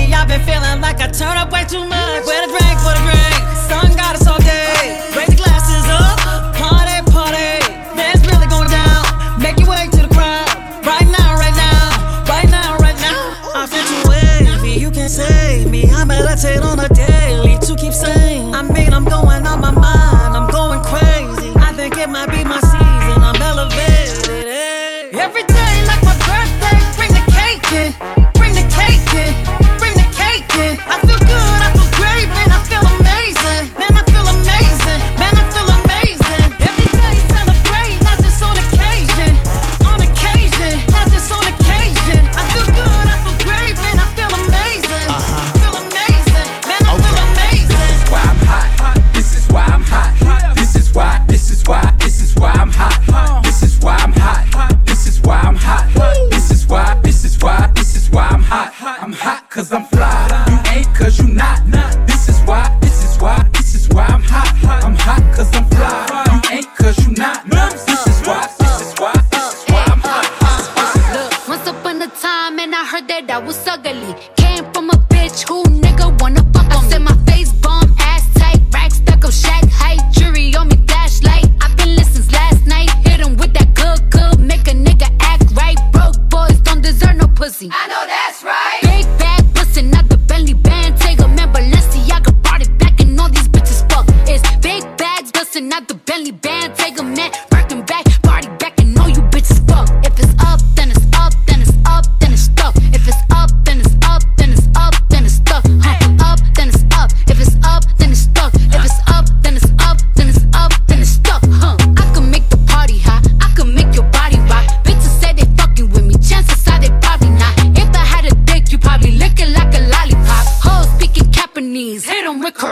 lately I've been feeling like I turn up way too much. Where the drink for a drink? Sun got us all day. Raise the glasses up, party, party. Dance, really going down. Make your way to the crowd. Right now, right now, right now, right now. I feel too wavy, you can't save me. I'm meditate on a daily to keep safe.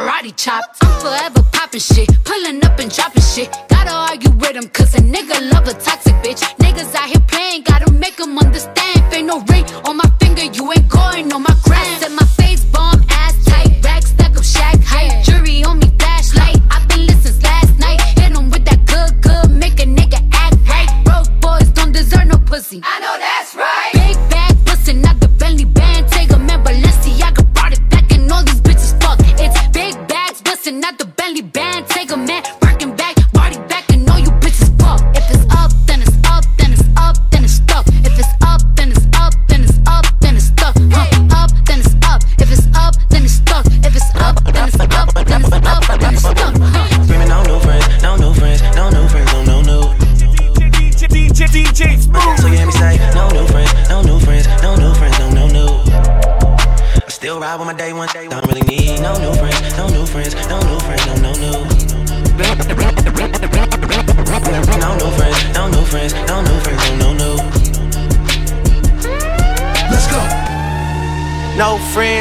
karate chop. I'm forever popping shit, pulling up and dropping shit. Gotta argue with him, cause a nigga love a toxic bitch. Niggas out here playing, gotta make them understand. Ain't no ring on my finger, you ain't going on my gram. I set my face bomb, ass tight, rack stack up shack height. Jury on me, flashlight. I've been listening since last night. Hit him with that good, good, make a nigga act right. Broke boys don't deserve no pussy. I know that.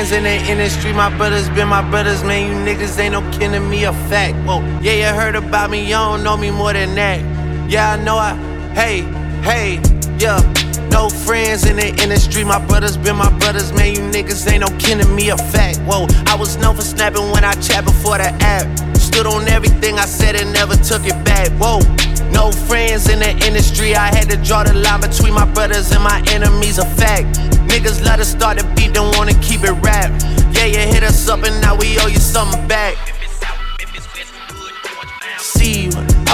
friends in the industry, my brothers been my brothers, man. You niggas ain't no kidding me a fact. Whoa, yeah, you heard about me, you don't know me more than that. Yeah, I know I, hey, hey, yeah. No friends in the industry, my brothers been my brothers, man. You niggas ain't no kidding me a fact. Whoa, I was known for snapping when I chat before the app. Stood on everything I said and never took it back. Whoa. No friends in the industry. I had to draw the line between my brothers and my enemies. A fact. Niggas let us start the beat, don't wanna keep it wrapped. Yeah, you hit us up and now we owe you something back.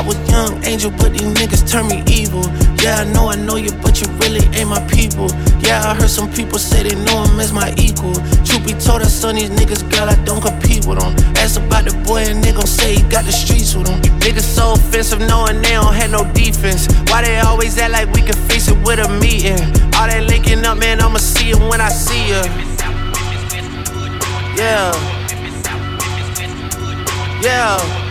Was young angel, but these niggas turn me evil. Yeah, I know I know you, but you really ain't my people. Yeah, I heard some people say they know him as my equal. Truth be told, I son these niggas, girl, I don't compete with them. Ask about the boy, and they gon' say he got the streets with him. Niggas so offensive, knowing they don't have no defense. Why they always act like we can face it with a meeting? All that linking up, man, I'ma see it when I see ya. Yeah. Yeah.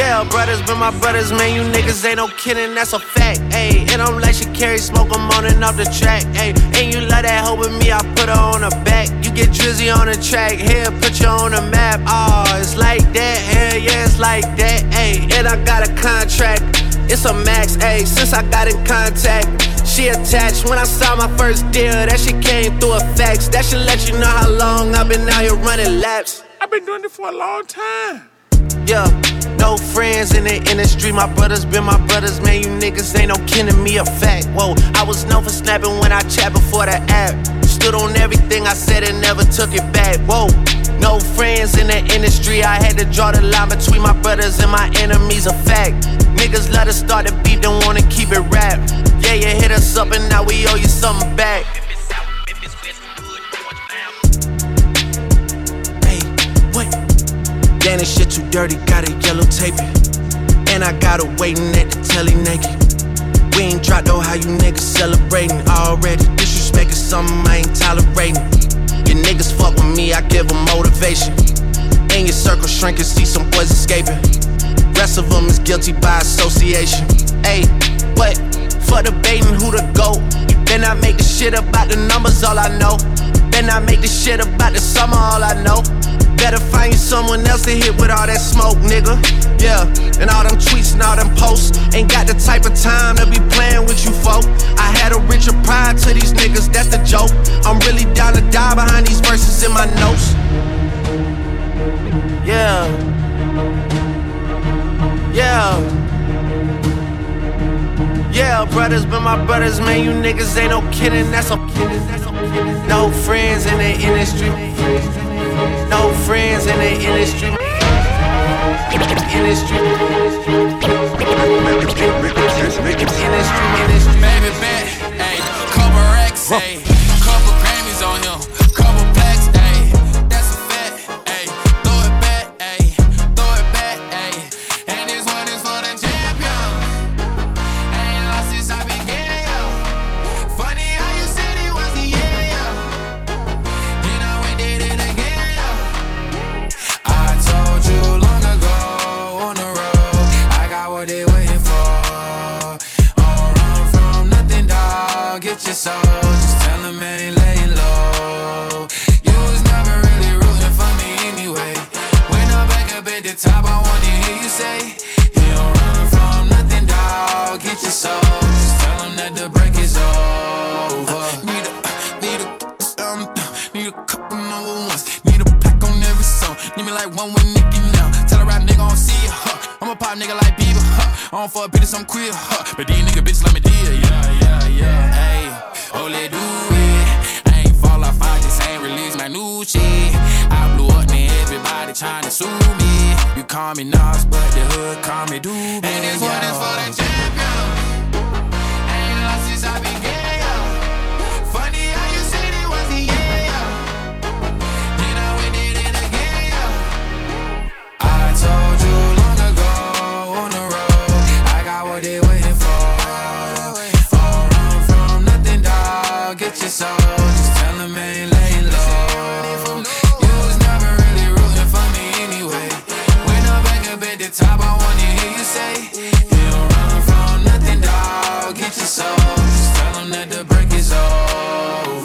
Yeah, brothers been my brothers, man. You niggas ain't no kidding, that's a fact. Ayy, and I'm like she carry smoke, I'm on and off the track. Ayy, and you love that hoe with me, I put her on the back. You get Drizzy on the track, here, put you on the map. Oh, it's like that, hell yeah, it's like that. Ayy, and I got a contract. It's a max, ayy, since I got in contact. She attached when I saw my first deal. That she came through a fax. That should let you know how long I've been out here running laps. I've been doing it for a long time. Yeah, no friends in the industry. My brothers been my brothers, man. You niggas ain't no kin to me, a fact. Whoa, I was known for snapping when I chat before the app. Stood on everything I said and never took it back. Whoa, no friends in the industry. I had to draw the line between my brothers and my enemies, a fact. Niggas let us start the beat, don't wanna keep it rap. Yeah, you hit us up and now we owe you something back. This shit too dirty, got a yellow tape it. And I got her waiting at the telly naked. We ain't dropped though, how you niggas celebrating already. Disrespect is something I ain't tolerating. Your niggas fuck with me, I give them motivation. In your circle shrinking, see some boys escaping. Rest of them is guilty by association. Hey, what? For debating who the GOAT. Then I make the shit about the numbers, all I know. Then I make the shit about the summer, all I know. Better find you someone else to hit with all that smoke, nigga. Yeah, and all them tweets and all them posts. Ain't got the type of time to be playing with you, folk. I had a richer pride to these niggas, that's the joke. I'm really down to die behind these verses in my notes. Yeah. Yeah. Yeah, brothers been my brothers, man. You niggas ain't no kidding, that's a kidding, that's a kidding. No friends in the industry. No friends in the industry. Industry. Industry, industry. Baby bet, ayy, couple racks, ayy,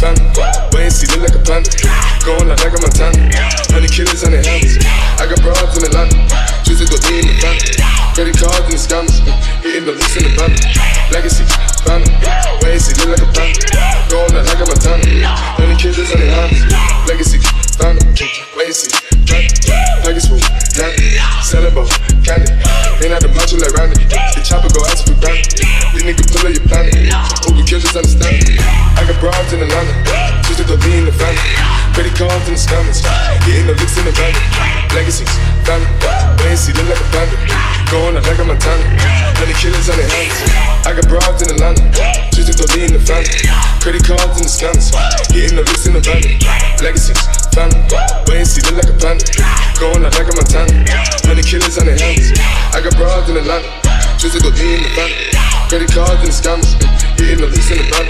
Wait and see, look like a panda. Going like, like a Montana. Many killers on their hands. I got broads in Atlanta. Just to throw in the family. Credit cards in the scammers. Hitting the list in the van. Family. Wait and see, mm, look like a panda. Going like, like a Montana. Many killers on their hands. Family. Wait and see. Package smooth, candy, selling both, candy. Ain't at the macho like Randy. The chopper go out to granted. These niggas pull up your planet. Who can kill this understand? I got broads in Atlanta, just to go be in the family. Credit cards in the scammers, getting the licks in the van. Legacies, family, see, look like a panda. Going out like a Montana, honey killers on their hands. I got broads in Atlanta, just to go be in the family. Credit cards in the scammers, getting the licks in the van. Legacies, and see, look like a panda. Going out like a Montana, honey killers on their hands. I got broads in Atlanta, to go in the family. Credit cards and the scammers, hitting the lease in the van.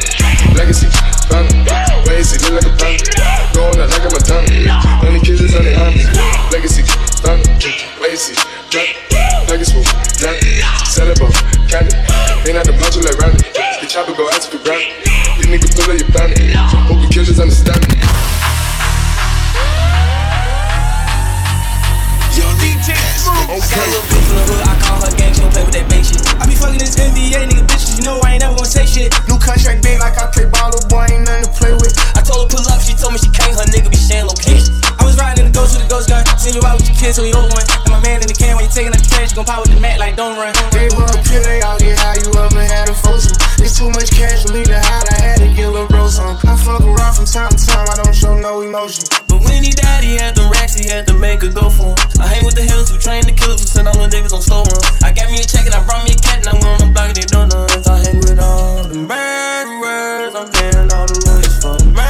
Legacy, and see, look like a panda. Going out like a Montana, honey killers on their hands. Legacy, family, wait and see, Package smooth, candy. Ain't at the macho like Randy. The chopper go out to the ground. These niggas pull up your planet. Hope the killers understand me. Yo, DJ Smooth. Okay. Got a little bitch from the hood, I call her gang, she don't play with that bait shit. I be fucking this NBA nigga bitches, you know I ain't never gonna say shit. New contract big like I play ball, boy ain't nothing to play with. I told her pull up, she told me she can't, her nigga be sharing location. Riding in the ghost with the ghost gun, send you out with your kids so you don't one. And my man in the can when you taking up the trash, you gon' pop with the mat like don't run. They want kill, they all get high, you ever had a foursome. It's too much cash for me to hide, I had to get a bro some. I fuck around from time to time, I don't show no emotion. But when he died, he had the racks, he had to make a go for him. I hang with the hills who train the killers who send all the niggas on slow run. I got me a check and I brought me a cat and I went on the block and they don't know I hang with all the murderers. I'm paying all the lawyers for the.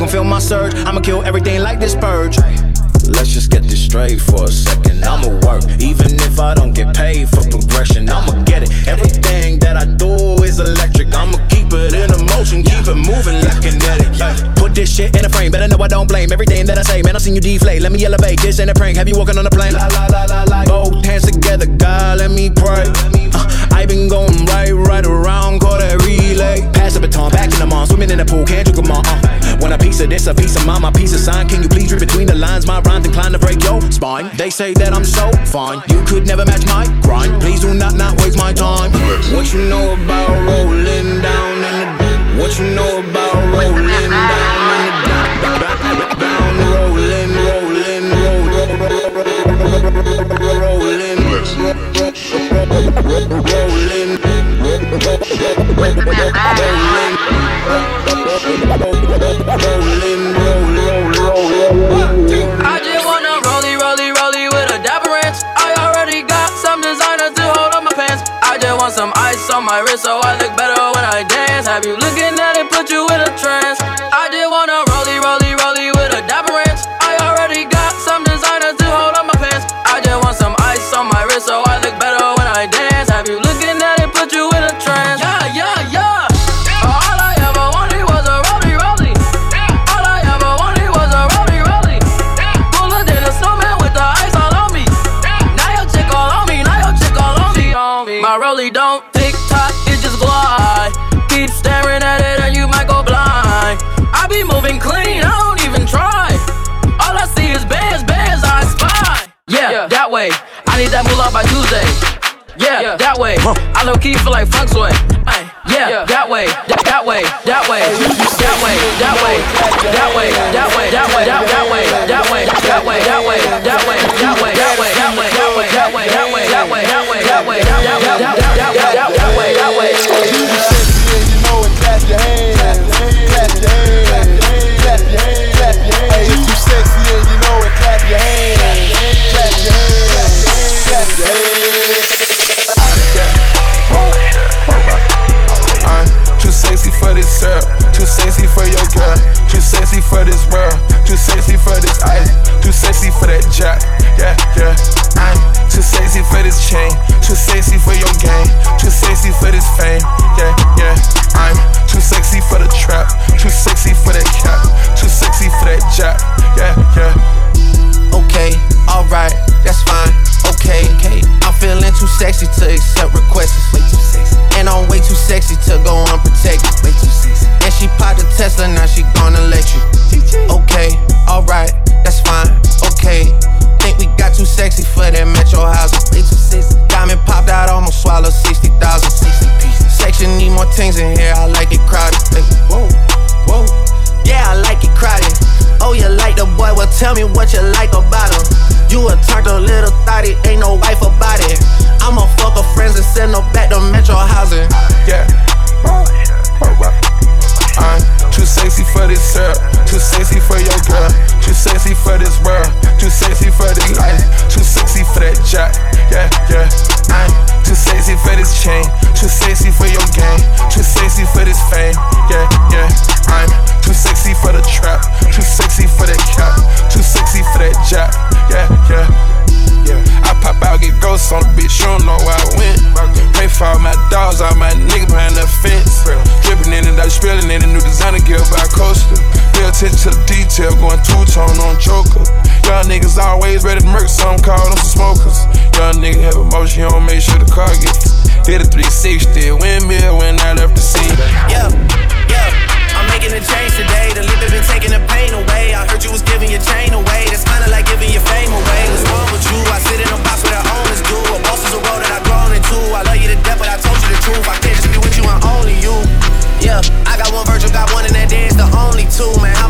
can feel my surge. I'ma kill everything like this purge. Let's just get this straight for a second. I'ma work, even if I don't get paid for progression. I'ma get it. Everything that I do is electric. I'ma keep it in motion, keep it moving like kinetic. Yeah. Put this shit in a frame, better know I don't blame everything that I say. Man, I seen you deflate. Let me elevate. This ain't a prank. Have you walking on a plane? La la la la la. Both hands together, God, let me pray. Uh, I been going right, right around, call that relay. Pass the baton, back in the mall, swimming in the pool, can't drink them all. Uh. When a piece of this a piece of mine, my piece of sign. Can you please read between the lines? My rhymes inclined to break your spine. They say that I'm so fine. You could never match my grind. Please do not not waste my time. What you know about rolling down in the What you know about rolling down in the down, rolling, rolling, rolling, I some ice on my wrist so I look better when I dance. Have you looking at it, put you in a trance? I low key feel like funk sway. Ay, Yeah, that way, that, that way, that way, that way, that way, that way, that way, that way, that that way, that way, that way, that way, that way, that way, that way, that way, sexy to accept requests. Way too sexy. And I'm way too sexy to go unprotected. Way too sexy. And she popped a Tesla, now she gonna let you. Okay, alright, that's fine. Okay. Think we got too sexy for that metro housing. Way too sexy. Diamond popped out, almost swallowed 60,000. 60 pieces. Section need more things in here, I like it crowded. Hey, whoa, whoa. Yeah, I like it crowded. Oh, you like the boy? Well, tell me what you like about him. You a turned a little thotty, ain't no wife about it. I'ma fuck her friends and send her back to Metro housing. Yeah. I'm too sexy for this syrup, attention to the detail, going two tone on choker. Young niggas always ready to murk, some call them smokers. Young nigga have emotion, don't make sure the car gets hit a 360. Windmill when I left the scene. Yeah, yeah. I'm making a change today. The liquor been taking the pain away. I heard you was giving your chain away. That's kinda like giving your fame away. What's wrong with you? I sit in a box where the owners do. A boss is a road that I've grown into. I love you to death, but I told you the truth. I can't just be with you, I'm only you. Yeah, I got one virgin, got one, and that the only two, man. How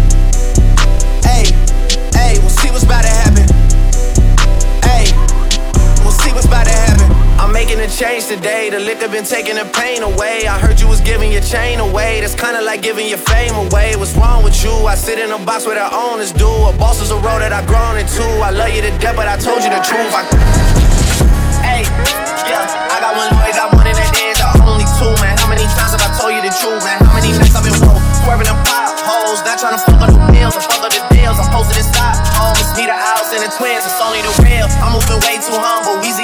making a change today. The liquor been taking the pain away. I heard you was giving your chain away. That's kinda like giving your fame away. What's wrong with you? I sit in a box where the owners do. A boss is a road that I've grown into. I love you to death, but I told you the truth. I... Hey, yeah, I got one lawyer, got one in the end. Only two, man. How many times have I told you the truth, man? How many nights I've been woke, swerving them in potholes, not trying to fuck up the bills, fuck up the deals. I'm posted inside homes, need a house and the twins. It's only the real. I'm moving way too humble, easy.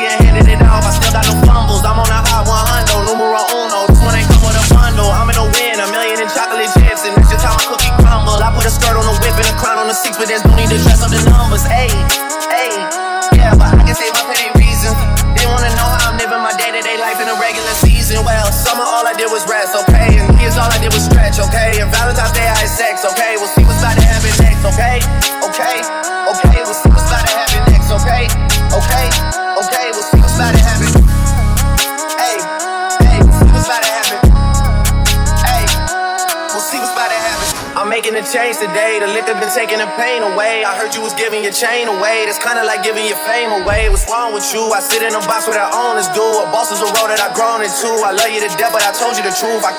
Making today. The liquor been taking the pain away. I heard you was giving your chain away. That's kinda like giving your fame away. What's wrong with you? I sit in a box where the owners do. A boss is a role that I've grown into. I love you to death, but I told you the truth. I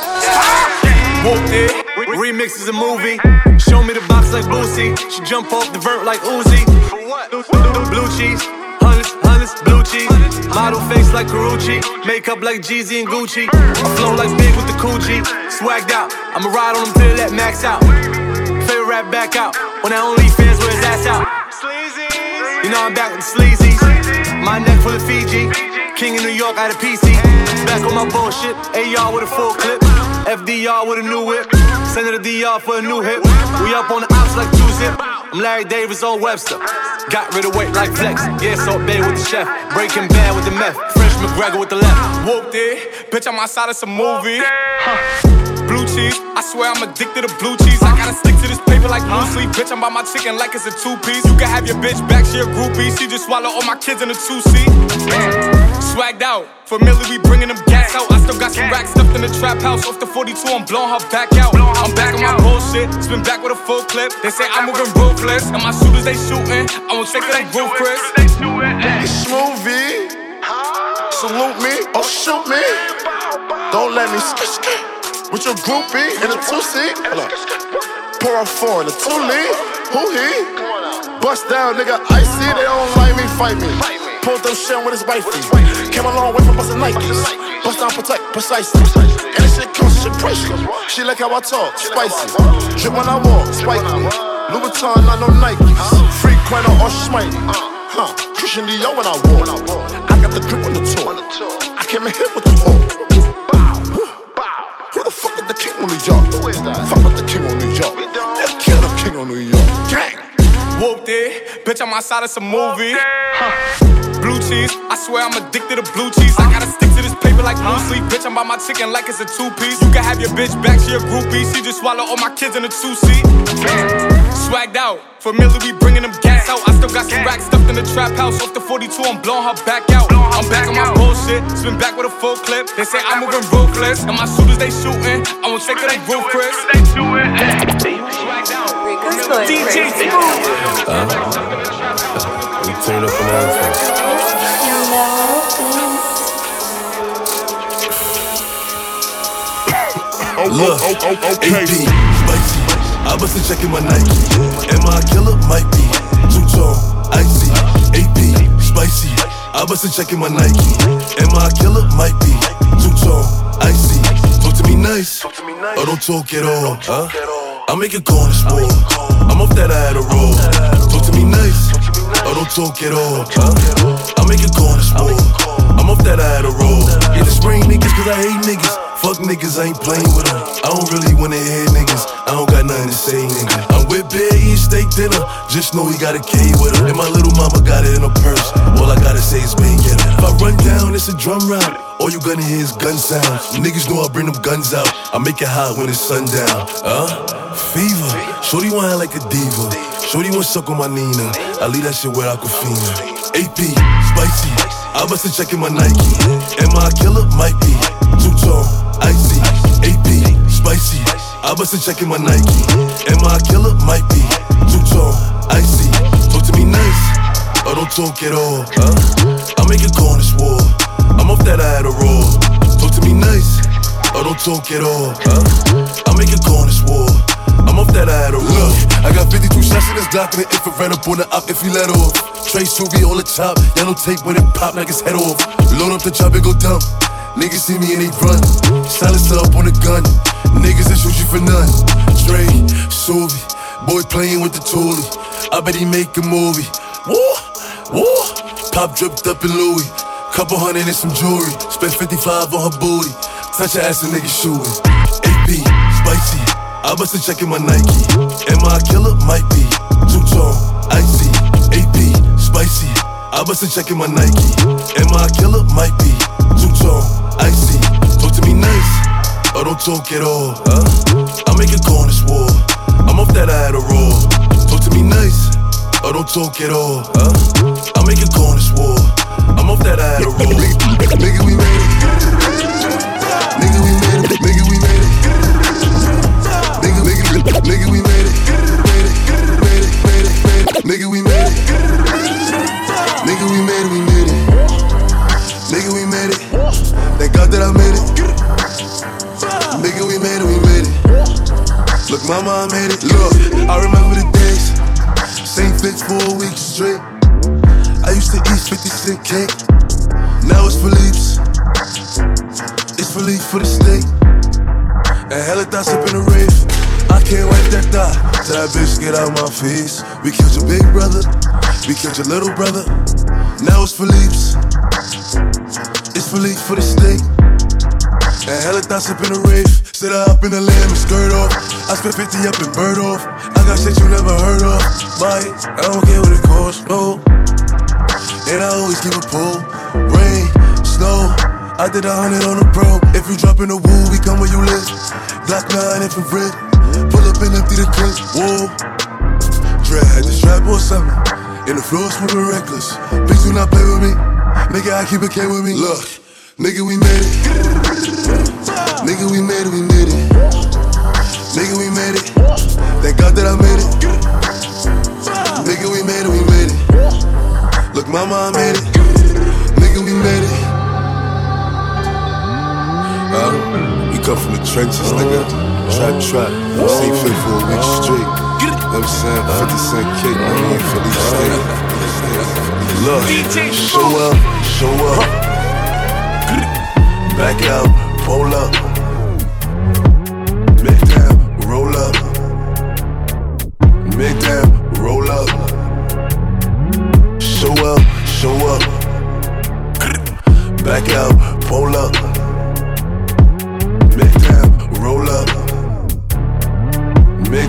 Whoopty. Remix is a movie. Show me the box like Boosie. She jump off the vert like Uzi. Blue cheese. Hundreds, hundreds, blue cheese. Model face like Carucci. Makeup like Jeezy and Gucci. I flow like big with the Coochie. Swagged out. I'ma ride on them till that max out. Back out. On that OnlyFans where his ass out. You know I'm back with the sleazies. My neck full of Fiji. King of New York out of PC. Back on my bullshit. AR with a full clip. FDR with a new whip. Send it to DR for a new hit. We up on the ops like two zip. I'm Larry Davis on Webster. Got rid of weight like flex. Yeah, Salt Bae with the chef. Breaking bad with the meth. Fresh McGregor with the left. Whoopty. Bitch, I'm outside of some movie. Blue cheese. I swear I'm addicted to blue cheese. I gotta stick to this paper like blue sleep. Bitch, I'm by my chicken like it's a two piece. You can have your bitch back, she a groupie. She just swallow all my kids in a two seat. Swagged out. Familiar, we bringing them gas out. I still got some racks stuffed in the trap house. Off the 42, I'm blowing her back out. I'm back on my bullshit. Spin back with a full clip. They say I'm moving ruthless. And my shooters, they shooting. I won't take them roof, Chris. Smoothie. Salute me or shoot me. Don't let me skip with your groupie in a two seat. Up. Pour a four in a two lead. Who he? Bust down, nigga. Icy. They don't like me, fight me. Pulled them shit with his wifey. Came a long way from busting Nikes. Bust down, protect, precisely. And this shit comes, shit priceless. She like how I talk, spicy. Drip when I walk, spiky. Louboutin, not no Nikes. Frequent or smite. Huh, Christian Dior when I walk. I got the grip on the tour. I came in here with on New York? Fuck with the king on New York. Let's kill the king on New York. Gang. Whoopty. Bitch, I'm outside of some movie. Blue cheese. I swear I'm addicted to blue cheese. I gotta stick to this paper like blue sleep. Bitch, I'm by my chicken like it's a two piece. You can have your bitch back, she a groupie. She just swallow all my kids in a two seat. Swagged out. Familiar, we bringing them gas out. I still got some racks stuffed in the trap house. Off the 42, I'm blowing her back out. I'm back on my bullshit. Spin back with a full clip. They say I'm moving ruthless. And my shooters, they shooting. I won't take it, they roof, Chris. DJ Smooth. Huh? We turn up on everything. Oh, Look, oh, oh, AP, spicy. I bustin' checking my Nike. Am I a killer? Might be. Two icy. AP, spicy. I bustin' checking my Nike. Am I a killer? Might be. Two tone, icy. Talk to me nice. Or don't talk at all. Huh? I make a call this war. I'm off that I had a roll. Talk to me nice. Or don't talk at all. Huh? I make a call this war. I'm off that I had a roll. Yeah, the spring niggas cause I hate niggas. Fuck niggas, I ain't playing with them. I don't really wanna hear niggas. I don't got nothing to say, nigga. I'm with Bear eating steak dinner. Just know he got a K with her. And my little mama got it in her purse. All I gotta say is bang it. If I run down, it's a drum round. All you gonna hear is gun sounds. Niggas know I bring them guns out. I make it hot when it's sundown. Huh? Fever. Shorty want like a diva. Shorty wanna suck on my Nina. I leave that shit where Aquafina. AP, spicy. I bustin' checking my Nike. Am I a killer? Might be. Two tone, icy. AP, spicy. I bustin' checking my Nike. Am I a killer? Might be. Two tone, icy. Talk to me nice. Or don't talk at all. Huh? I make a this war. I'm off that I had a roll. Talk to me nice. Or don't talk at all. Huh? I make a this war. I'm off that I had a roll. I got 52 shots in this Glock and an infrared up on the op if he let off. Trey Suvi on the top, yellow tape when it pop, knock his head off. Load up the chop and go dumb. Niggas see me and they run. Silence up on the gun. Niggas that shoot you for none. Trey, Suvi, boy playing with the toolie. I bet he make a movie. Woo! Pop dripped up in Louis. Couple hundred and some jewelry. Spent 55 on her booty. Touch her ass and nigga shooting. AP, spicy. I bust a check in my Nike. Am I a killer? Might be. Two tone, icy. AP, spicy. I bust a check in my Nike. Am I a killer? Might be. Two tone, icy. Talk to me nice. Or don't talk at all. Huh? I make go on war. I'm off that I a roll. Talk to me nice. Or don't talk at all. Huh? I make go on war. I'm off that I had a. Nigga, we made it. Nigga, we made it. Nigga, we made it. Nigga, nigga, nigga, we made it. Made it, made it, made it, made it. Nigga, we made it. Nigga, it, we made it. God that I made it. Nigga, we made it, we made it. Look, mama, I made it. Look, I remember the days. Same fix for a week straight. I used to eat 50 cent cake. Now it's Philippe's. It's Philippe for the steak. And hella thoughts up in the rave. I can't wipe that thought. Tell that bitch get out my face. We killed your big brother. We killed your little brother. Now it's Philippe's. For the steak. And hella thoughts up in the rave. Sit up in the lamb and skirt off. I spent 50 up in bird off. I got shit you never heard of. It, I don't care what it costs, no. And I always keep a pull. Rain, snow. I did a hundred on the pro. If you drop in the woo, we come where you live. Glock 9 infrared. Pull up and empty the clip. Whoa. Dread had the strap or something. In the floor smoking reckless. Bitch, do not play with me. Nigga, I keep a K with me. Look, nigga, we made it. Nigga, we made it, we made it. Nigga, we made it. Thank God that I made it. Nigga, we made it, we made it. Look, mama, I made it. Nigga, we made it. Uh, we come from the trenches, nigga. Trap, trap. Same fit for a week straight. You I'm saying? 50 cent cake, I mean, Philly steak. Look, show up, show up. Back out, pull up. Down, roll up. Down, roll up. Show up, show up. Back out, pull up. Mid down, roll up.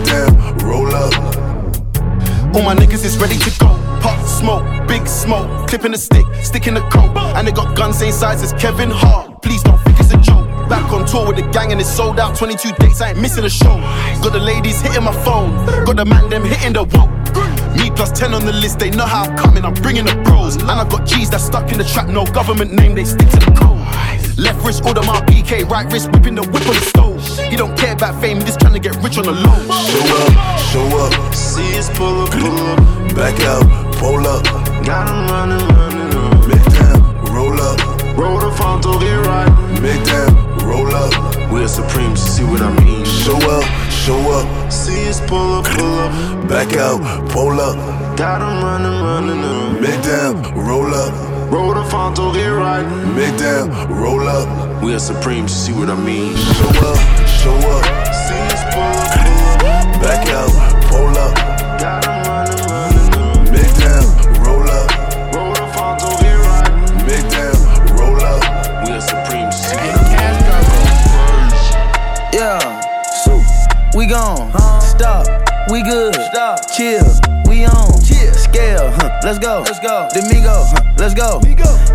Down, roll up. All my niggas is ready to go. Pop smoke, big smoke, clipping the stick, sticking the coat. And they got guns same size as Kevin Hart. Please don't think it's a joke. Back on tour with the gang and it's sold out. 22 dates, I ain't missing a show. Got the ladies hitting my phone, got the man them hitting the whoa. Me plus 10 on the list, they know how I'm coming, I'm bringing the bros. And I got G's that stuck in the trap, no government name, they stick to the code. Left wrist, order my PK, right wrist, whipping the whip on the stove. He don't care about fame, he just trying to get rich on the low. Show up, show up. See us pull up, pull up. Back out, pull up. Got him running, running up. Mid down, roll up. Roll the front to get right. Mid down, roll up. We're supreme, see what I mean. Show up, show up. See us pull up, pull up. Back out, pull up. Got him running, running up. Mid down, roll up. Roll the front to get right. Mid down, roll up. We're supreme, see what I mean. Show up, show up. See us pull up, pull up. Back out, Stop, we good. Stop, chill, we on. Chill, scale, huh? Let's go. Let's go. Domingo, huh? Let's go.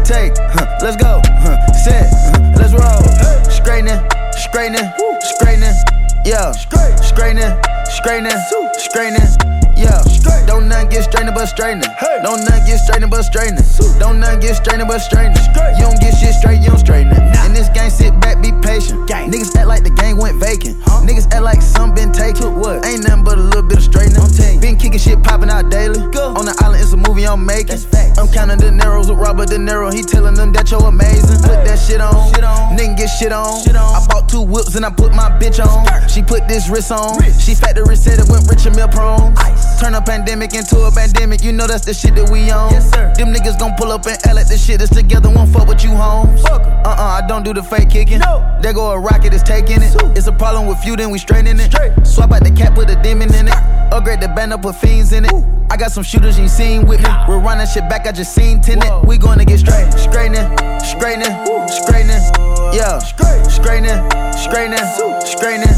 Take, huh? Let's go. Huh? Set, huh? let's roll. Straightening, straightening, straightening. Yeah, straightening, straightening, straightening. Yeah, don't nothing get straightening but straightening. Don't nothing get straightening but straightening. Don't nothing get straightening but straightening. You don't get shit straight, you don't straighten it. In this game, sit back, be patient. Niggas act like the game went vacant. Niggas act like some been taken. What? Ain't nothing but a little bit of straightening. Been kicking shit popping out daily. On the island, it's a movie I'm making. I'm counting the Neros with Robert De Niro. He telling them that you're amazing. Put that shit on. Nigga get shit on. I bought two whips and I put my bitch on. She put this wrist on. She factory said it went rich and meal prone. Turn a pandemic into a pandemic. You know that's the shit that we on. Them niggas gon' pull up and L at the shit that's together. Won't fuck with you, homes. Uh uh, I don't do the fake kicking. No. There go a rocket, it's taking it. It's a problem with you, then we straightening it. Swap out the cap, put a demon in it. Upgrade the band up, put fiends in it. I got some shooters you seen with me. We're running shit back, I just seen tenant. We gonna get straight. Straightening, straightening, straightening. Yeah. Straightening, straightening, straightening.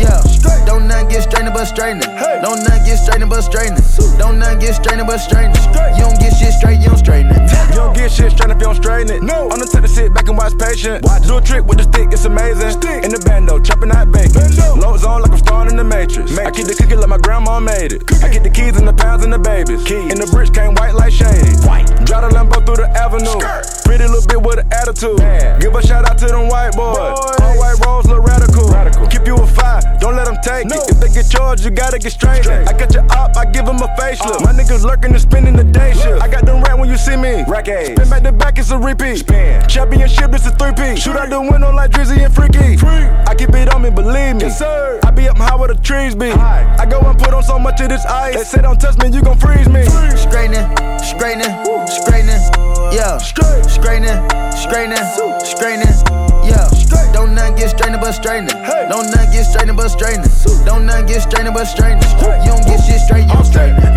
Yeah. Don't nothing get straightening but straightening. Don't nothing get straightening but straightening. Don't nothing get straightening but straightening. You don't get shit straight, you don't straighten it. You don't get shit straight if you don't straighten it. No. I'm the type to sit back and watch patient. Watch. Do a trick with the stick, it's amazing. Stick. In the bando, chopping out bacon. Loads on like I'm starring in the Matrix. Matrix. I keep the cookie like my grandma made it. Cookie. I get the keys and the pounds and the babies. Keys. And the bricks came white like shade. White. Drive the Lambo through the avenue. Skirt. Pretty little bit with an attitude. Man. Give a shout out to them white boys. boys. All white rolls look radical. radical. Keep you a fire, don't let them take no. it. If they get charged, you gotta get straight. I got your up, I give them a facelift. Uh. My niggas lurking and spending the day shift. I got them rat when you see me. Rack Spin back to back, it's a repeat. Spin. Championship, it's a three-piece. Shoot out the window like Drizzy and Freaky. Free. I keep it on me, believe me. Yes, sir. I be up high where the trees be. High. I go and put on so much of this ice. They say don't touch me, you gon' freeze me. Straightening, straightening, straightening. Yeah. Straight. Straightening, straightening, straightening. Yeah. Don't nothing get straightening but straightening. Don't nothing get straightening but straightening. Don't nothing get straightening but straightening. You don't get shit straight, you don't straighten it.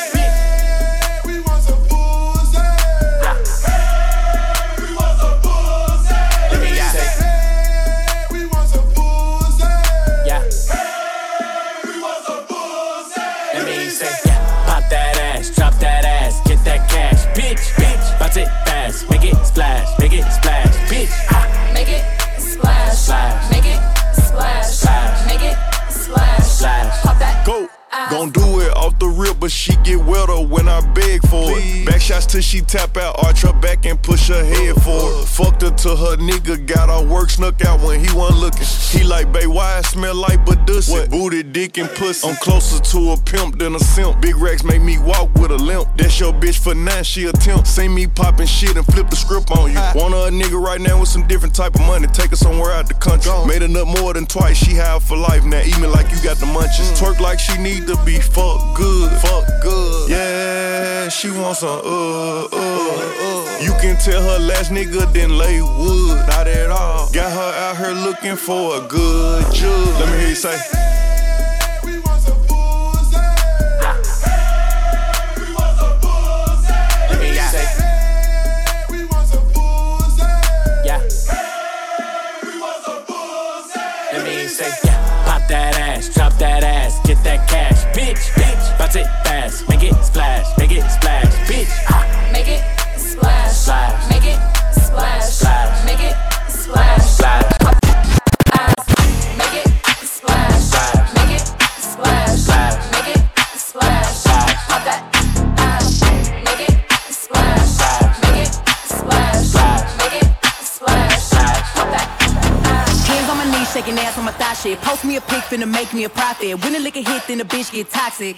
Gon' do it off the rip, but she get wetter when I beg for it. Back shots till she tap out, arch her back and push her head forward. Fucked her to her nigga, got our work snuck out when he wasn't looking. He like, babe, why I smell like Badussy? What? Booty, dick, and pussy. I'm closer to a pimp than a simp. Big racks make me walk with a limp. That's your bitch for nine, she attempt. See me popping shit and flip the script on you. Want a nigga right now with some different type of money. Take her somewhere out the country. Made enough more than twice, she have for life. Now eat me like you got the munchies. Twerk like she need to be fuck good, fuck good. Yeah, she wants some uh, uh, uh. You can tell her last nigga didn't lay wood, not at all. Got her out here looking for a good judge. Let me hear you say. Post me a pic, finna make me a profit. When the liquor hit, then the bitch get toxic.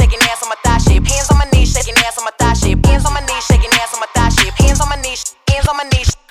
my shaking ass on my thigh shit. Hands on my knees, shaking ass on my thigh shit. Hands on my knees, hands on my knees.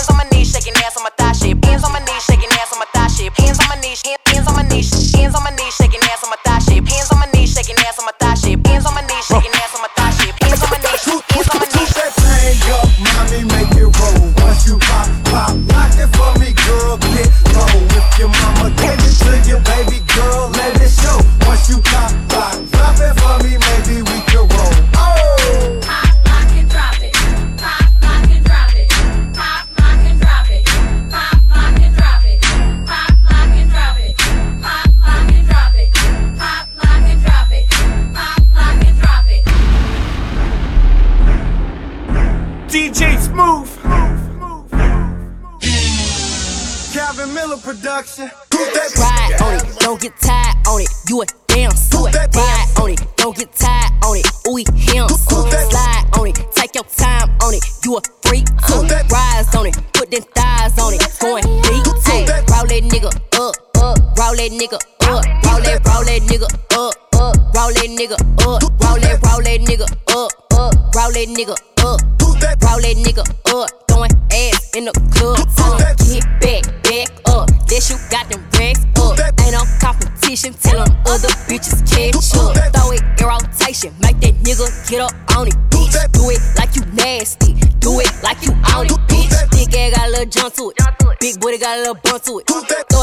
Hands on my knees, shaking ass on my thigh shape. Hands on my knees, shaking ass on my thigh shape. Hands on my knees, hands on my knees, hands on my knees, shaking ass on my thigh shape. Hands on my knees, shaking ass on my thigh shape. Hands on my knees, shaking ass on my thigh shape. Hands on my knees, hands on my knees. Ride on it, don't get tired on it. You a damn suit. Ride on it, don't get tired on it. Ooh, he him. Slide on it, take your time on it. You a freak too. Rise on it, put them thighs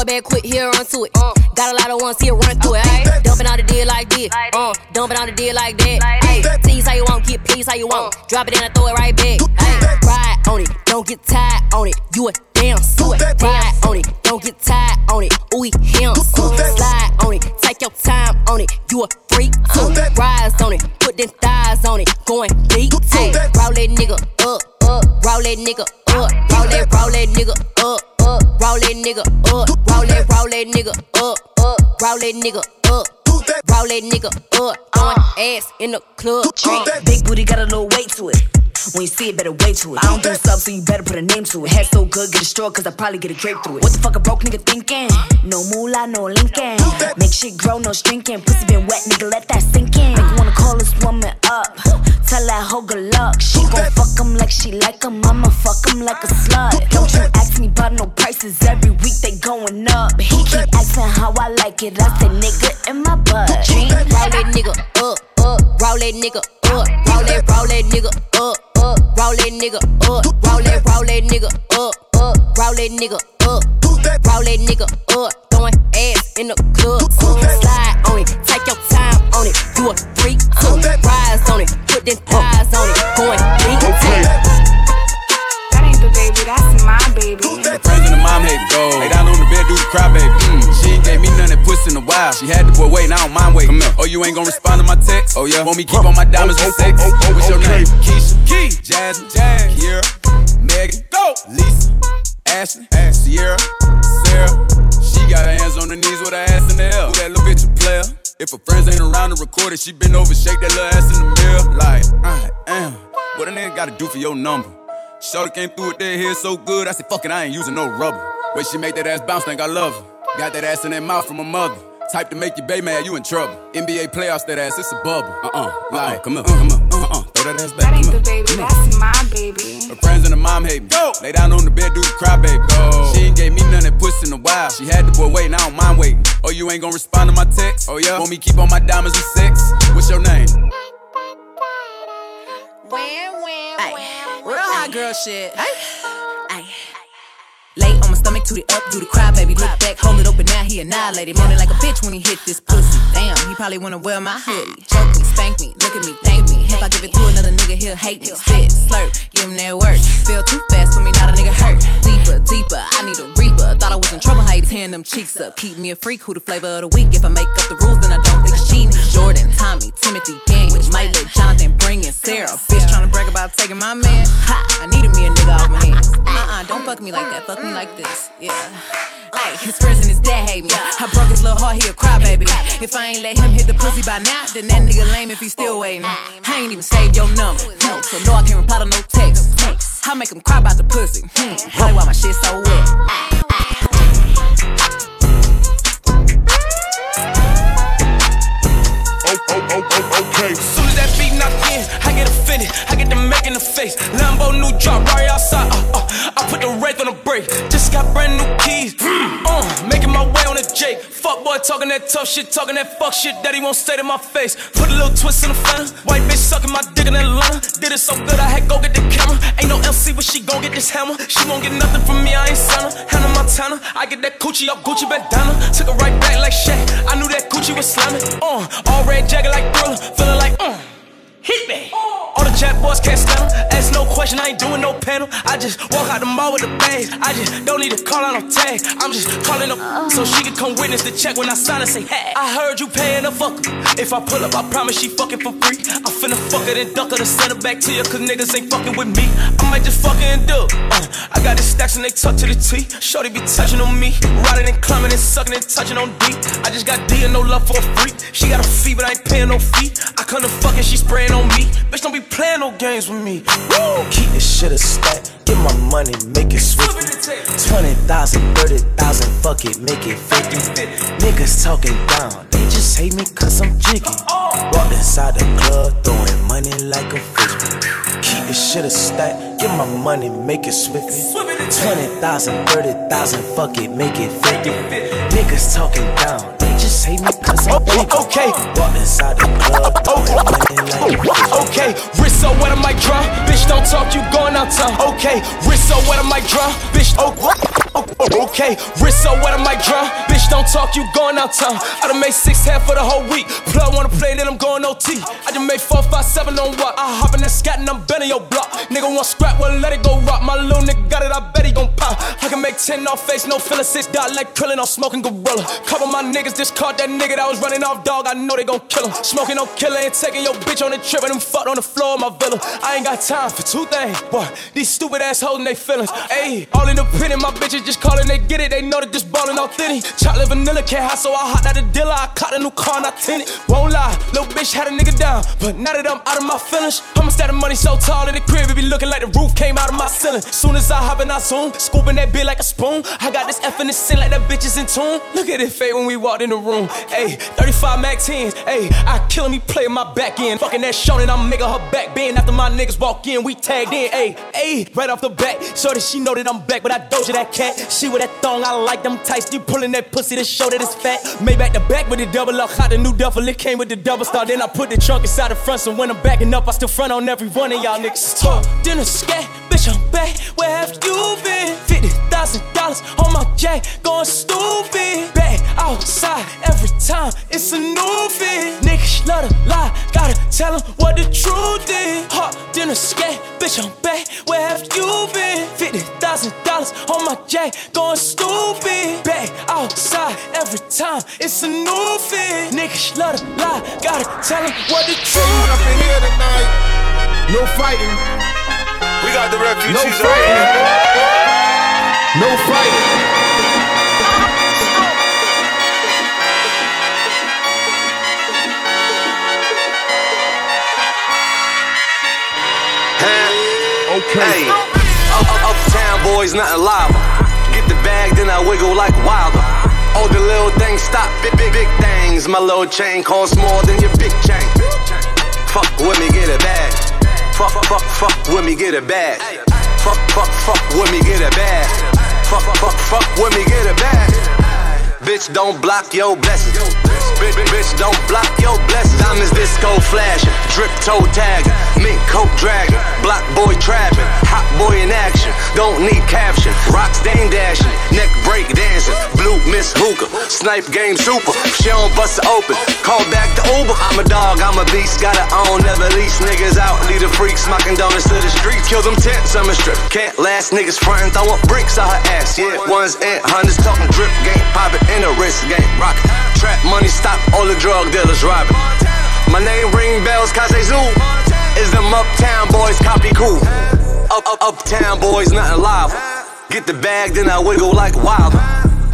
back quick, here run to it. Got a lot of ones here run through it. Ayy, dumping out the deal like this. Uh, dumping out the deal like that. Ayy, tease how you want, get please how you want. Drop it in and I throw it right back. Ride on it, don't get tired on it. You a damn suit. Ride on it, don't get tired on it. Ooh, him. Slide on it, take your time on it. You a freak too. Rise on it, put them thighs on it. Going deep too. Roll that nigga up, up. Roll that nigga up. Roll that, roll that nigga up. Roll that nigga up. Roll that, roll that nigga up, up. Roll that nigga up. Roll that nigga up. Throwing ass in the club. Uh. Big booty got a little weight to it. When you see it, better wait to it. I don't do stuff, so you better put a name to it. Head so good, get a stroke, cause I probably get a grape through it. What the fuck a broke nigga thinking? No moolah, no linking. Make shit grow, no shrinking. Pussy been wet, nigga, let that sink in. Make wanna call this woman up. Tell that hoe good luck. She gon' fuck him like she like him. I'ma fuck him like a slut. Don't you ask me about no prices. Every week they going up. He keep asking how I like it. I say nigga in my butt. Roll that nigga up, up. Roll that nigga up. Roll that, roll that nigga up, up. Roll that nigga up. Roll that, roll that nigga up, up. Roll that nigga up. Roll that nigga up. Throwing ass in the club. Slide on it, take your time on it. You a freak too. Rise on it, put them thighs on it. In a while. She had the boy waiting, I don't mind waiting. Come here. Oh, you ain't gonna respond to my text? Oh, yeah. Want me keep on my diamonds with sex? Oh, oh, oh, What's your name? Keisha. Key. Jasmine. Jazz. Kiera. Megan. Go. Lisa. Ashley. Sierra. Sarah. She got her hands on her knees with her ass in the air. Who that little bitch a player? If her friends ain't around to record it, she been over, shake that little ass in the mirror. Like, I am. What a nigga gotta do for your number? Shorty came through with that hair so good, I said, fuck it, I ain't using no rubber. Way she make that ass bounce, think I love her. Got that ass in that mouth from her mother. Type to make you bay mad, you in trouble. NBA playoffs, that ass, it's a bubble. Uh-uh, uh-uh. like, come here, uh-uh, come here, uh-uh. uh-uh, throw that ass back. That ain't the here. baby, that's my baby. Her friends and her mom hate me. Go. Lay down on the bed, do the cry, baby. Go. She ain't gave me none that puss in a while. She had the boy waiting, I don't mind waiting. Oh, you ain't gonna respond to my text? Oh, yeah? Want me keep on my diamonds and sex? What's your name? Ay, real hot girl shit. Ay, ay. Lay on my stomach, toot it up, do the cry, baby. Look back, hold it open, now he annihilated. Moaning like a bitch when he hit this pussy. Damn, he probably wanna wear my hoodie. Choke me, spank me, look at me, thank me. If I give it to another nigga, he'll hate me. Spit, slurp, give him that work. Feel too fast for me, not a nigga hurt. Deeper, deeper, I need a reaper. Thought I was in trouble, how you tearing them cheeks up. Keep me a freak, who the flavor of the week. If I make up the rules, then I don't think cheating. Jordan, Tommy, Timothy, Daniel, might let Jonathan bring in Sarah. Bitch tryna brag about taking my man. Ha, I needed me a nigga off my hands. Uh-uh, don't fuck me like that, fuck me like this. Yeah. His friends and his dad hate hate me. I broke his little heart, he a crybaby. If I ain't let him hit the pussy by now, then that nigga lame if he still waiting. I ain't even saved your number, no, so no, I can't reply to no text. I make him cry about the pussy. Hmm. Probably why my shit so wet. Okay. Soon as that beat knock in, I get offended. I get the Mac in the face. Lambo new drop right outside. Uh, uh, I put the wraith on the brake. Just got brand new keys. Uh, Jake. Fuck boy talking that tough shit, talking that fuck shit that he won't say to my face. Put a little twist in the fan. White bitch sucking my dick in that line. Did it so good I had to go get the camera. Ain't no LC, but she gon' get this hammer. She won't get nothing from me, I ain't Santa. Hannah Montana. I get that coochie off Gucci bandana. Took it right back like Shaq. I knew that coochie was slamming. Uh, all red jacket like Thriller. Feeling like, uh. Hit me. All the jack boys can't stand 'em. Ask no question, I ain't doing no panel. I just walk out the mall with the bags. I just don't need to call out no tag. I'm just calling up so she can come witness the check when I sign and say, hey, I heard you paying a fucker. If I pull up, I promise she fucking for free. I finna fuck it and duck her to send her back to you, cause niggas ain't fucking with me. I might just fuck her and do. Uh, I got the stacks and they tuck to the T. Shorty be touching on me, riding and climbing and sucking and touching on D. I just got D and no love for a freak. She got a fee, but I ain't paying no fee. I come to fuck and she spraying on me. Bitch, don't be playing no games with me. Woo! Keep this shit a stack. Get my money, make it swiftly. 20,000, 30,000, fuck it, make it 50. Niggas talking down, they just hate me cause I'm jiggy. Walked inside the club, throwing money like a frisbee. Keep this shit a stack. Get my money, make it swiftly. 20,000, 30,000, fuck it, make it 50. Niggas talking down, just hate me cause I'm jiggy. Okay. Walked inside the club, oh, oh, like oh, a frisbee. Okay, wrist so wet I might drop. Bitch, don't talk, you going out town. Okay, wrist so wet I might drop. Bitch, oh, oh, oh, okay, wrist so wet I might drop. Don't talk, you going out town. I done made six half for the whole week. Plug wanna play, then I'm going OT. I just made four, five, seven on what? I hop in that scat and I'm bending your block. Nigga want scrap, well let it go rock. My little nigga got it, I bet he gon' pop. I can make ten off face, no feeling six dot like krillin, I'm smoking gorilla. Couple my niggas just caught that nigga that was running off dog. I know they gon' kill him. Smoking no killer and taking your bitch on the trip and them fucked on the floor of my villa. I ain't got time for two things, boy. These stupid ass holding they feelings. Ayy, all in the pin independent, my bitches just calling, they get it. They know that this ballin' authentic. Chocolate vanilla can't hide, so I hot out the dealer. I caught a new car, not tinted. Won't lie, little bitch had a nigga down, but now that I'm out of my feelings, I'ma stack money so tall in the crib, it be looking like the roof came out of my ceiling. Soon as I hop in, I zoom, scooping that bit like a spoon. I got this F in the like that bitch is in tune. Look at it fade when we walked in the room. Ayy, 35 Mac 10s. Ayy, I killing me playing my back end. Fucking that Shonen, I'm making her back bend. After my niggas walk in, we tagged in. Ayy, ayy, right off the bat. So that she know that I'm back, but I doja that cat. She with that thong, I like them tights. You pulling that pussy to show that it's fat. Made back the back with the double up. Hot the new duffel, it came with the double star. Then I put the trunk inside the front, so when I'm backing up, I still front on every one of y'all niggas. Talk, a scat, bitch, I'm back. Where have you been? Fifty thousand dollars on my jack, going stupid. Back outside every time, it's a new fit. Niggas love to lie, gotta tell 'em what the truth is. Hot a scat, bitch, I'm back. Where have you been? Fifty thousand dollars on my jack, going stupid. Back outside every time, it's a new fit. Niggas love to lie, gotta tell 'em what the truth up in here tonight. No fighting. We got the refugees. No fighting. No fighting. Okay. Up, up, uptown boys, nothing live. Get the bag, then I wiggle like wilder. All the little things stop, big, big, big things. My little chain costs more than your big chain. Fuck with me, get a bag. Fuck, fuck, fuck with me, get a bag. Fuck, fuck, fuck with me, get a bag. Fuck, fuck, fuck with me, get a bag. Bitch, don't block your blessings. Bitch, bitch, don't block your blessings. Diamonds disco flashing, drip toe tagging, mink coat dragging, block boy trapping, hot boy in action. Don't need caption, rock stain dashing, neck break dancing, blue miss hookah, snipe game super. She don't bust open, call back the Uber. I'm a dog, I'm a beast, gotta own, never lease niggas out. Lead the freaks, smocking donuts to the streets, kill them tents, I'm a strip. Can't last niggas frontin', throwing bricks on her ass. Yeah, ones and hundreds talking drip game, poppin' in a wrist game, rockin'. Trap money, stop all the drug dealers robbing. My name ring bells, Kase Zoo. Is them uptown boys copy cool? Up, up, uptown boys, nothing live. Get the bag, then I wiggle like wild.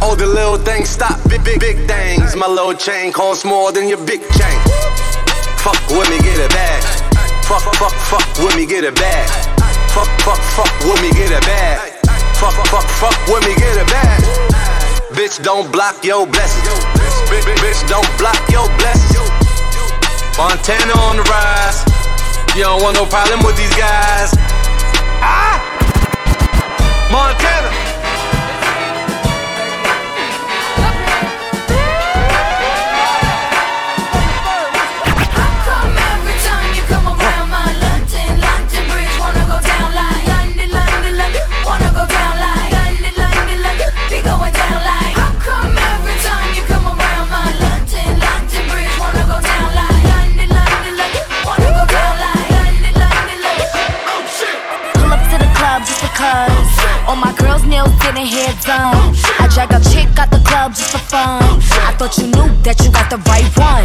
All the little things stop, big, big, big things. My little chain costs more than your big chain. Fuck with me, get it bag. Fuck, fuck, fuck with me, get it bag. Fuck, fuck, fuck with me, get it bag. Fuck, fuck, fuck with me, get it bag. Bitch, don't block your blessings. Bitch, don't block your blessings. Montana on the rise. You don't want no problem with these guys. Ah! Montana. I drag a chick out the club just for fun. I thought you knew that you got the right one.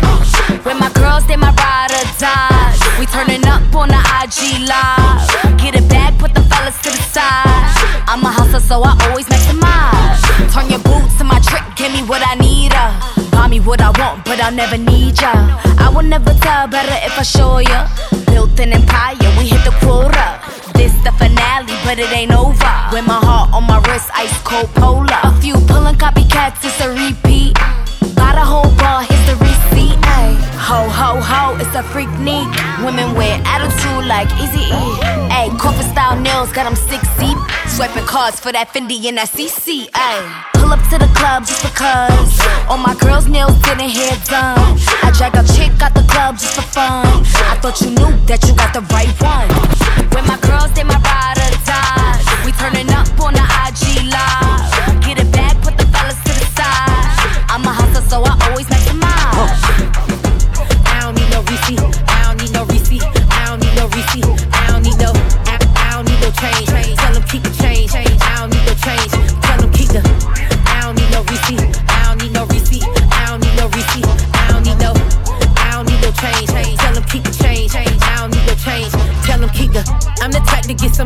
When my girls, they my ride or die. We turning up on the IG live. Get it back, put the fellas to the side. I'm a hustler, so I always maximize. Turn your boots to my trick, give me what I need. Uh. Buy me what I want, but I'll never need ya. I will never tell better if I show ya. Built an empire, we hit the quota. This the finale, but it ain't over. With my heart on my wrist, ice cold polar. A few pulling copycats, it's a repeat. Got a whole bar, here's the. Ay. Ho ho ho, it's a freak neat. Women wear attitude like Easy E. Ay, corporate style nails, got 'em six deep. Swiping cards for that Fendi and that CC. Pull up to the club just because all my girls' nails getting hair done. I drag a chick out the club just for fun. I thought you knew that you got the right one. When my girls, they my ride or die. We turning up on the IG live.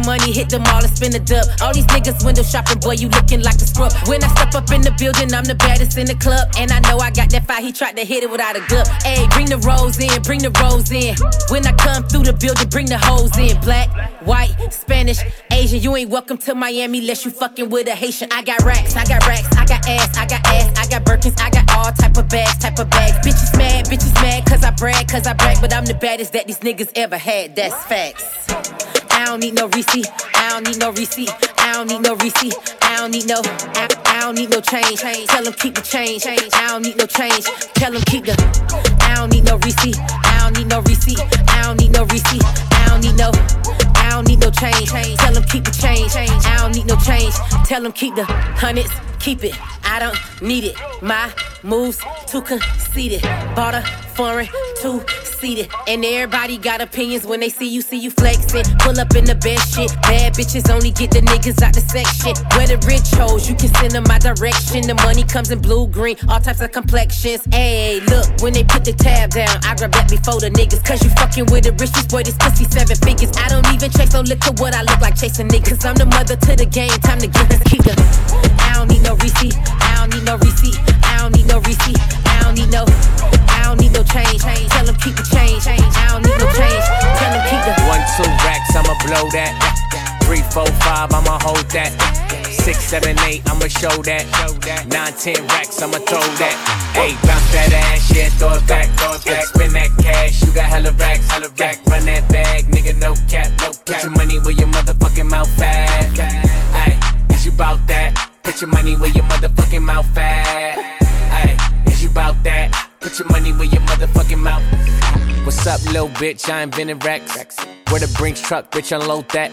Money, hit the mall and spend a dub. All these niggas window shopping, boy, you looking like a scrub. When I step up in the building, I'm the baddest in the club. And I know I got that fire, he tried to hit it without a glove. Hey, bring the rose in, bring the rose in. When I come through the building, bring the hoes in. Black, white, Spanish, Asian. You ain't welcome to Miami unless you fucking with a Haitian. I got racks, I got racks, I got ass, I got ass, I got Birkins, I got all type of bags, type of bags. Bitches mad, bitches mad, cause I brag, cause I brag. But I'm the baddest that these niggas ever had, that's facts. I don't need no receipt. I don't need no receipt. I don't need no receipt. I don't need no. I, I don't need no change. Tell them keep the change. I don't need no change. Tell them keep the. I don't need no receipt. I don't need no receipt. I don't need no receipt. I don't need no. I don't need no change. Tell them keep the change. I don't need no change. Tell them keep the hundreds. Keep it. I don't need it. My moves too conceited. Bought a foreign two seated. And everybody got opinions when they see you, see you flexing. Pull up in the best shit. Bad bitches only get the niggas out the shit. Where the rich hoes, you can send them my direction. The money comes in blue, green, all types of complexions. Hey, look, when they put the tab down, I grab that before the niggas. Cause you fucking with the richest boy, this pussy seven figures. I don't even chase no liquor, what I look like chasing niggas. I'm the mother to the game, time to get this the. I don't need no receipt. I don't need no receipt. I don't need no receipt. I don't need no. I don't need no change. Tell them keep the change. I don't need no change. Tell them keep the. One, two racks, I'ma blow that. Three, four, five, I'ma hold that. Six, seven, eight, I'ma show that. Nine, ten racks, I'ma throw that. Hey, bounce that ass, yeah, throw it back, throw it back. Spin that cash, you got hella racks, hella rack. Run that bag, nigga, no cap, no cap. Put your money where your motherfucking mouth at. Hey, is you bout that? Put your money where your motherfucking mouth at. Hey, is you bout that? Put your money where your motherfucking mouth. What's up, little bitch? I invented racks. Where the Brinks truck, bitch, unload that.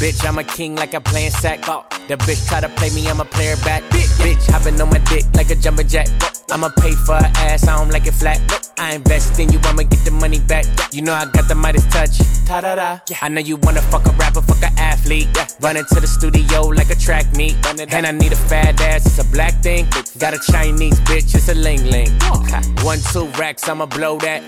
Bitch, I'm a king like I'm playing sack. The bitch try to play me, I'ma play her back. Bitch, hopping on my dick like a jumper jack. I'ma pay for her ass, I don't like it flat. I invest in you, I'ma get the money back. You know I got the Midas touch. Ta da da. I know you wanna fuck a rapper, fuck a athlete. Run into the studio like a track meet. And I need a fat ass, it's a black thing. Got a Chinese bitch, it's a ling ling. Oh. One, two racks, I'ma blow that.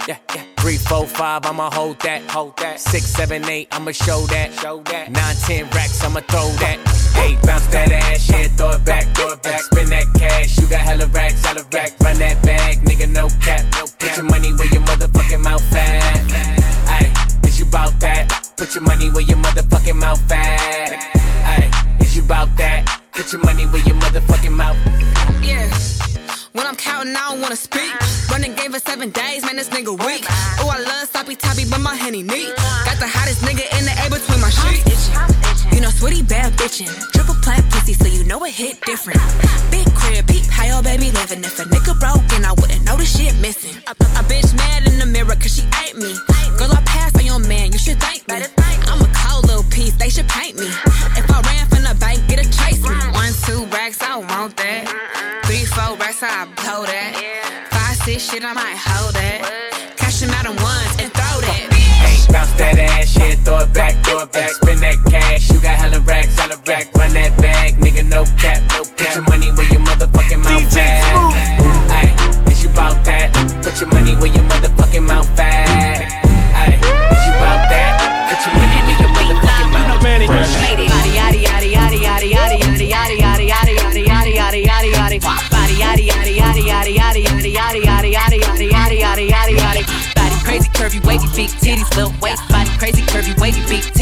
Three, four, five, I'ma hold that, hold that. Six, seven, eight, I'ma show that, show that. Nine, ten racks, I'ma throw that. Eight, bounce that ass, yeah, throw it back, throw it back. Spin that cash, you got hella racks, hella rack. Run that bag, nigga, no cap. Put your money where your motherfucking mouth at. Ayy, is you bout that? Put your money where your motherfucking mouth at. Ayy, is you bout that? Put your money where your motherfucking mouth. Yeah. When I'm counting, I don't wanna speak. Running game for seven days, man, this nigga weak. Oh, I love sloppy toppy, but my henny neat. Got the hottest nigga in the air between my sheets. You know, sweetie bad bitchin'. Triple plat pussy, so you know it hit different. Big crib, peep, how your baby livin'? If a nigga broken, I wouldn't know the shit missing. A, a bitch mad in the mirror, cause she ate me. Girl, I passed on your man, you should thank me. I'm a cold little piece, they should paint me. If I ran from the bank, get a chase me. One, two racks, I want that. Three, four racks, I blow that. Five, six, shit, I might hold that. Cash them out in ones and throw that. Hey, bounce that ass, yeah, throw it back, throw it back. Nigga, no cap, no cap. Put your money where your motherfucking mouth at. Ayy, is you bout that? Put your money where your motherfucking mouth at. Ayy, is you bout that? Put your money where your motherfucking mouth at. Body crazy, curvy, wavy, big titties, little waist. Body crazy, curvy, wavy, big titties,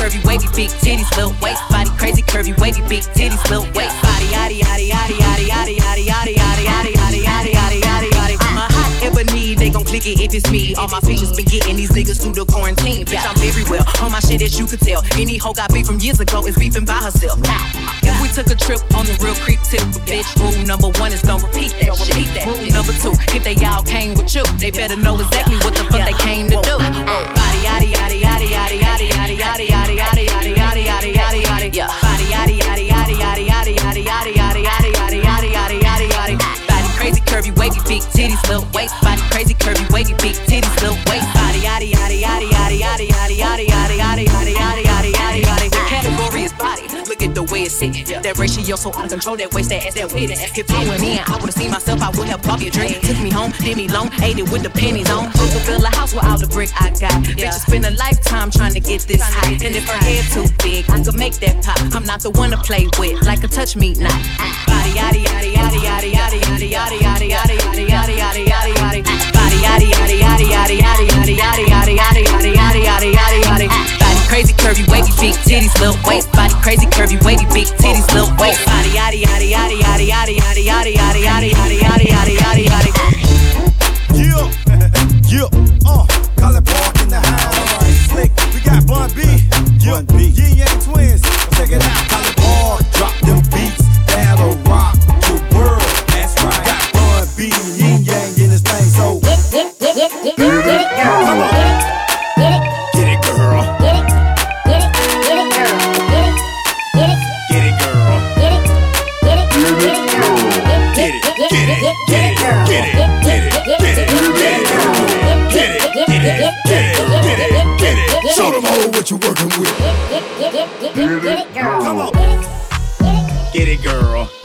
curvy wavy big titties little waist. Body crazy curvy wavy big titties little waist. Body yaddy yaddy yaddy yaddy yaddy yaddy yaddy yaddy yaddy they gon' click it if it's me. All my features been getting these niggas through the quarantine. Bitch, I'm very well on my shit as you could tell. Any hoe got beef from years ago is beefing by herself. If we took a trip on the real creep tip, bitch, rule number one is don't repeat that shit. Rule number two, if they all came with you, they better know exactly what the fuck they came to do. Body yaddy yaddy yaddy yaddy yaddy yaddy yaddy yaddy big titties little waist. Body crazy curvy wavy big titties little waist. Body yaddy yaddy yaddy yaddy yaddy yaddy yaddy at the way it's sitting. That ratio so out of control. That waist, that ass, that weight. If it went in, I would've seen myself. I would have bought me a drink. Took me home, did me long, ate it with the pennies on. Supposed to fill a house with all the brick I got. Bitches spend a lifetime trying to get this high. And if her head too big, I could make that pop. I'm not the one to play with, like a touch me not. Body yaddy yaddy yaddy yaddy yaddy yaddy yaddy yaddy yaddy yaddy yaddy yaddy yaddy yaddy. Body yaddy yaddy yaddy yaddy yaddy yaddy yaddy yaddy yaddy yaddy yaddy yaddy yaddy crazy curvy wavy big titties little waist. Body crazy curvy wavy big titties little waist. Body yaddy yaddy yaddy yaddy yaddy yaddy yaddy yaddy yaddy yaddy yaddy yaddy yaddy yaddy. Yeah, yeah, uh, call it park in the house. Slick, we got Bun B, yeah, Yin Yang Twins. Check it out, what you working with. Get it, girl. Come on. Get it, girl.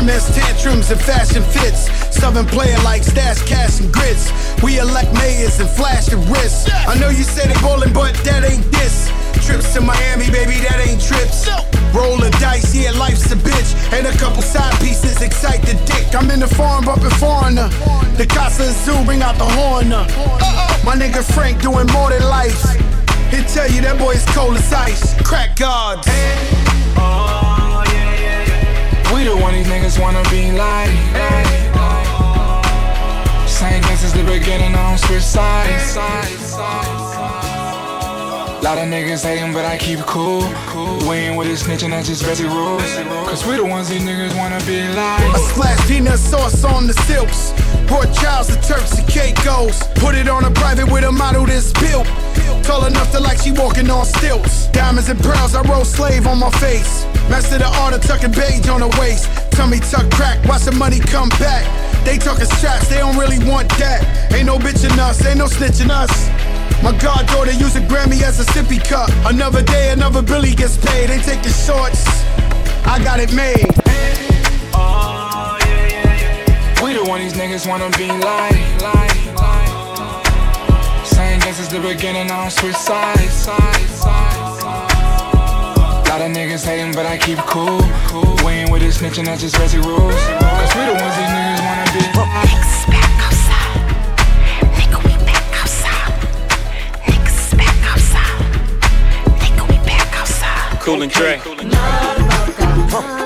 Hermes tantrums and fashion fits. Southern player like stash cash and grits. We elect mayors and flash the wrists. I know you said it ballin', but that ain't this. Trips to Miami, baby, that ain't trips. Rolling dice, yeah, life's a bitch. And a couple side pieces excite the dick. I'm in the farm, bumpin' foreigner. The Casa Zoo, bring out the horn. uh. My nigga Frank doing more than life. He'll tell you that boy is cold as ice. Crack gods. We the one these niggas wanna be like. Same game since the beginning, I don't switch sides. Lot of niggas hating, but I keep cool. We ain't with this snitching, that's just basic rules. Cause we the ones these niggas wanna be like. I splash peanut sauce on the silks. Brought Charles the Turks and Caicos. Put it on a private with a model that's built. Tall enough to like she walking on stilts. Diamonds and pearls, I roll slave on my face. Master the art of tucking beige on the waist. Tummy tuck crack, watch the money come back. They talking straps, they don't really want that. Ain't no bitching us, ain't no snitching us. My goddaughter use a Grammy as a sippy cup. Another day, another Billy gets paid. They take the shorts. I got it made. We the one these niggas wanna be like. Same game since the beginning, I don't switch sides. Lot of niggas hating, but I keep it cool. We ain't with this snitching, that's just basic rules. Cause we the ones these niggas wanna be like. Cool and Dre. It's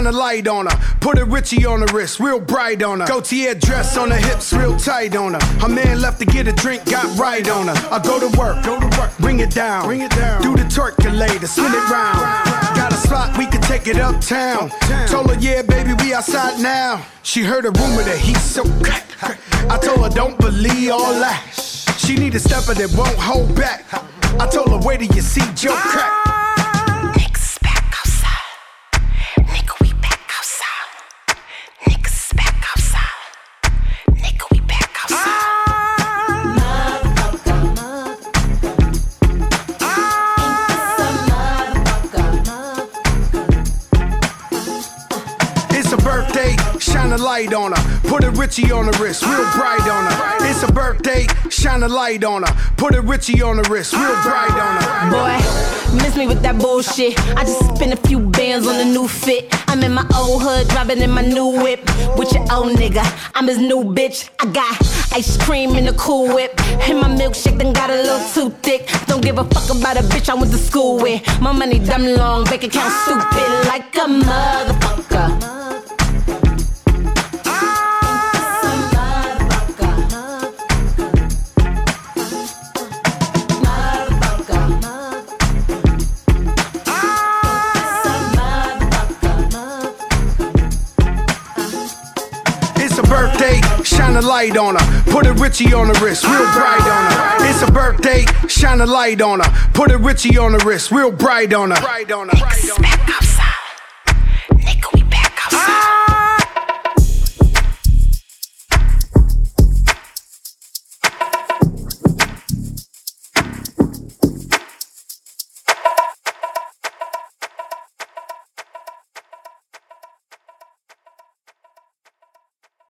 shine a light on her. Put a Richie on the wrist, real bright on her. Gaultier dress on her hips, real tight on her. Her man left to get a drink, got right on her. I go to work, go to work, bring it down, bring it down. Do the turkulator, spin it round. Ah. Got a spot, we can take it uptown. Told her, yeah, baby, we outside now. She heard a rumor that he's so crack. I told her, don't believe all that. She need a stepper that won't hold back. I told her, wait till you see Joe crack. Light on her. Put a Richie on the wrist, real bright on her. It's a birthday, shine a light on her. Put a Richie on the wrist, real bright on her. Boy, miss me with that bullshit. I just spent a few bands on a new fit. I'm in my old hood, driving in my new whip. With your old nigga, I'm his new bitch. I got ice cream in the cool whip. And my milkshake done got a little too thick. Don't give a fuck about a bitch I went to school with. My money dumb long, bank account stupid like a motherfucker. A light on her. Put a Richie on the wrist, real bright on her. It's a birthday, shine a light on her. Put a Richie on the wrist, real bright on her. Expect